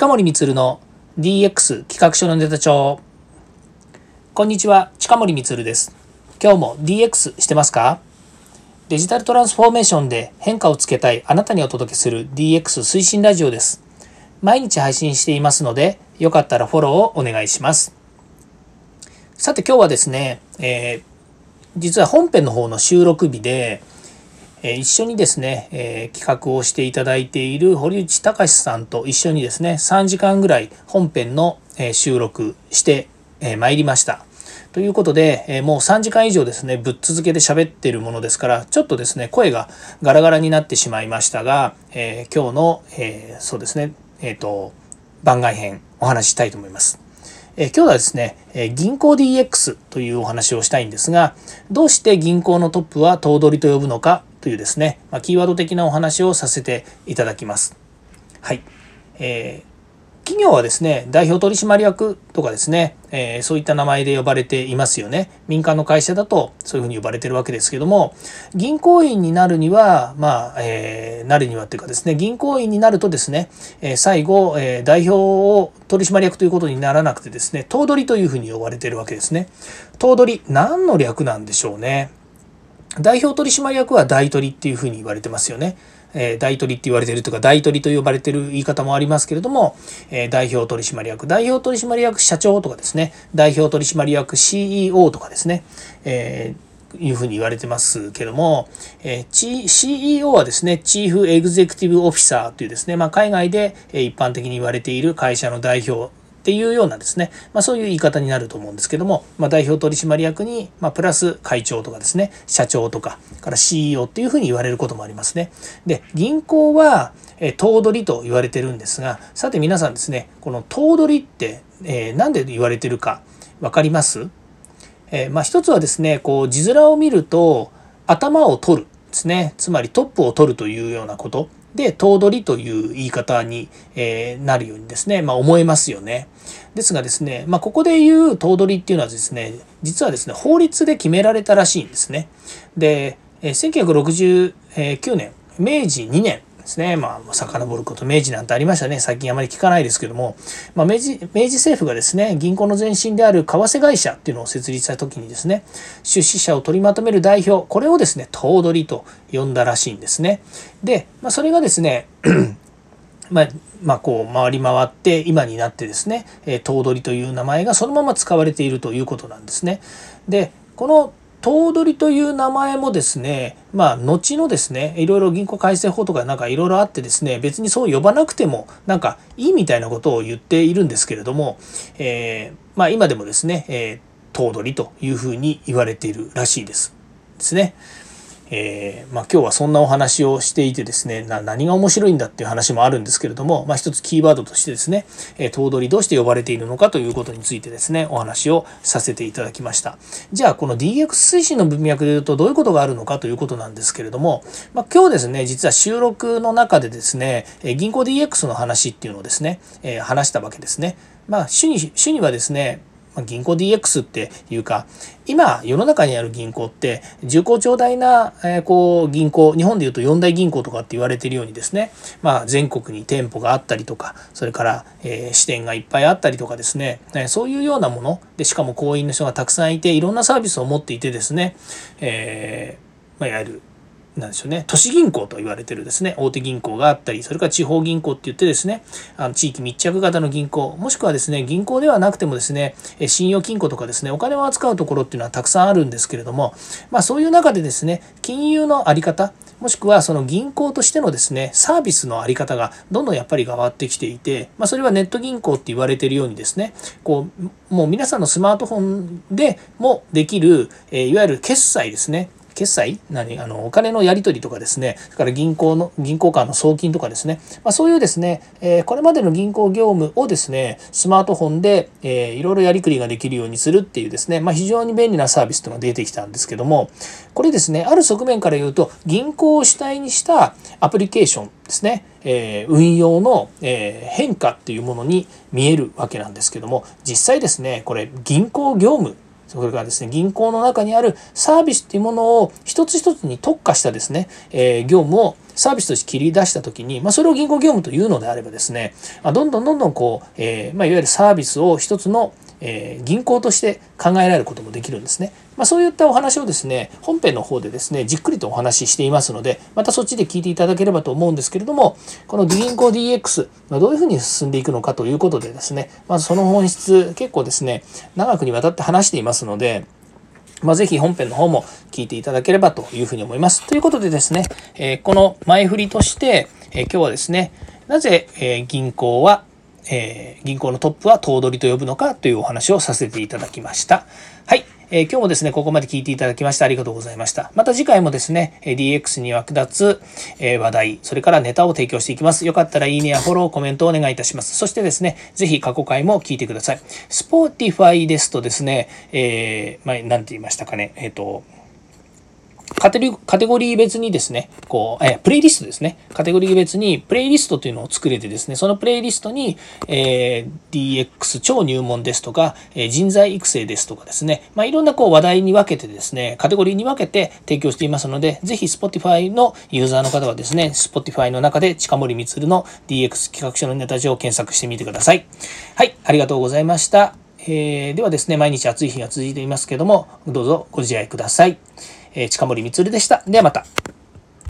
近森光の DX 企画書のネタ帳。こんにちは近森光です。今日も DX してますか？デジタルトランスフォーメーションで変化をつけたいあなたにお届けする DX 推進ラジオです。毎日配信していますのでよかったらフォローをお願いします。さて今日はですね、えー、実は本編の方の収録日で一緒にですね、え企画をしていただいている堀内隆さんと一緒にですね3時間ぐらい本編の、収録してま、えー、りました。ということで、えもう3時間以上ですねぶっ続けで喋ってるものですからちょっとですね声がガラガラになってしまいましたが、えー、今日の、えー、そうですねえっ、と番外編お話ししたいと思います。え今日はですね、え銀行 DX というお話をしたいんですがどうして銀行のトップは頭取と呼ぶのかというですね、まあ、キーワード的なお話をさせていただきます。はい。えー企業はですね、代表取締役とかですね、えー、そういった名前で呼ばれていますよね。民間の会社だとそういうふうに呼ばれてるわけですけども、銀行員になるには、まあ、えー、なるにはっていうかですね、銀行員になるとですね、え、最後、え代表を取締役ということにならなくてですね、頭取というふうに呼ばれてるわけですね。頭取、何の略なんでしょうね。代表取締役は大取っていうふうに言われてますよね。えー、大取って言われてるとか大取と呼ばれてる言い方もありますけれども、えー、代表取締役代表取締役社長とかですね。代表取締役 CEO とかですね、えー、いうふうに言われてますけども、えー、CEO はですねチーフエグゼクティブオフィサーというですね、まあ、海外で一般的に言われている会社の代表っていうようなですね、まあ、そういう言い方になると思うんですけども、まあ、代表取締役に、まあ、プラス会長とかですね社長とかから CEO っていうふうに言われることもありますね。で銀行はえ頭取と言われてるんですがさて皆さんですねこの頭取って、えー、何で言われてるか分かります、えー、まあ、一つはですねこう字面を見ると頭を取るですね。つまりトップを取るというようなこと。で頭取という言い方に、えなるようにですね、まあ、思えますよね。ですがですね、まあ、ここで言う頭取っていうのはですね実はですね法律で決められたらしいんですね。で1969年明治2年ですね。まあ、遡ること明治なんてありましたね。最近あまり聞かないですけども、まあ、明治、明治政府がですね、銀行の前身である為替会社っていうのを設立した時にですね、出資者を取りまとめる代表、これをですね、頭取と呼んだらしいんですね。で、まあ、それがですね、まあ、まあ、こう回り回って今になってですね、え頭取という名前がそのまま使われているということなんですね。でこの頭取という名前もですね、まあ、後のですね、いろいろ銀行改正法とかなんかいろいろあってですね、別にそう呼ばなくてもなんかいいみたいなことを言っているんですけれども、えー、まあ今でもですね、えー、頭取というふうに言われているらしいです。ですね。えー、まあ、今日はそんなお話をしていてですね何が面白いんだっていう話もあるんですけれども、まあ、一つキーワードとしてですね、えー、頭取どうして呼ばれているのかということについてですねお話をさせていただきました。じゃあこの DX 推進の文脈でいうとどういうことがあるのかということなんですけれども、まあ、今日ですね実は収録の中でですね銀行 DX の話っていうのをですね、えー、話したわけですね。まあ主に主にはですね銀行 DX っていうか今世の中にある銀行って重厚長大な、えこう銀行日本でいうと四大銀行とかって言われてるようにですね、まあ、全国に店舗があったりとかそれから、え支店がいっぱいあったりとかですね、えそういうようなものでしかも行員の人がたくさんいていろんなサービスを持っていてですね、えーまあ、いわゆるなんでしょうね、都市銀行と言われてるですね、大手銀行があったり、それから地方銀行って言ってですね、あの地域密着型の銀行、もしくはですね、銀行ではなくてもですね、信用金庫とかですね、お金を扱うところっていうのはたくさんあるんですけれども、まあそういう中でですね、金融のあり方、もしくはその銀行としてのですね、サービスのあり方がどんどんやっぱり変わってきていて、まあそれはネット銀行って言われてるようにですね、こう、もう皆さんのスマートフォンでもできる、えいわゆる決済ですね、決済？何？あのお金のやり取りとかですね。それから銀行の銀行間の送金とかですね、まあ、そういうですね、えー、これまでの銀行業務をですねスマートフォンで、えー、いろいろやりくりができるようにするっていうですね、まあ、非常に便利なサービスというのが出てきたんですけども。これですねある側面から言うと銀行を主体にしたアプリケーションですね、えー、運用の、えー、変化っていうものに見えるわけなんですけども。実際ですねこれ銀行業務それからですね、銀行の中にあるサービスっていうものを一つ一つに特化したですね、えー、業務をサービスとして切り出したときに、まあ、それを銀行業務というのであればですね、まあ、どんどんどんどんこう、えー、まあ、いわゆるサービスを一つのえー、銀行として考えられることもできるんですね。まあ、そういったお話をですね、本編の方でですね、じっくりとお話ししていますので、またそっちで聞いていただければと思うんですけれども、この銀行 DX、ま、どういうふうに進んでいくのかということでですね、まずその本質、結構ですね、長くにわたって話していますので、まあ、ぜひ本編の方も聞いていただければというふうに思います。ということでですね、えー、この前振りとして、えー、今日はですね、なぜ、え、銀行は、え銀行のトップは頭取と呼ぶのかというお話をさせていただきました。はい。えー、今日もですね、ここまで聞いていただきましてありがとうございました。また次回もですね、DX に役立つ、え話題、それからネタを提供していきます。よかったらいいねやフォロー、コメントをお願いいたします。そしてですね、ぜひ過去回も聞いてください。Spotify ですとですね、えー、まあ、なんて言いましたかね、えっ、ー、と、カテゴリー別にですね、こう、え、プレイリストですね。カテゴリー別にプレイリストというのを作れてですね、そのプレイリストに、えー、DX 超入門ですとか、え、人材育成ですとかですね、まあ、いろんなこう話題に分けてですね、カテゴリーに分けて提供していますので、ぜひ Spotify のユーザーの方はですね、Spotify の中で近森光の DX 企画書のネタ上を検索してみてください。はい、ありがとうございました。えー、ではですね、毎日暑い日が続いていますけども、どうぞご自愛ください。えー、近森光でした。ではまた。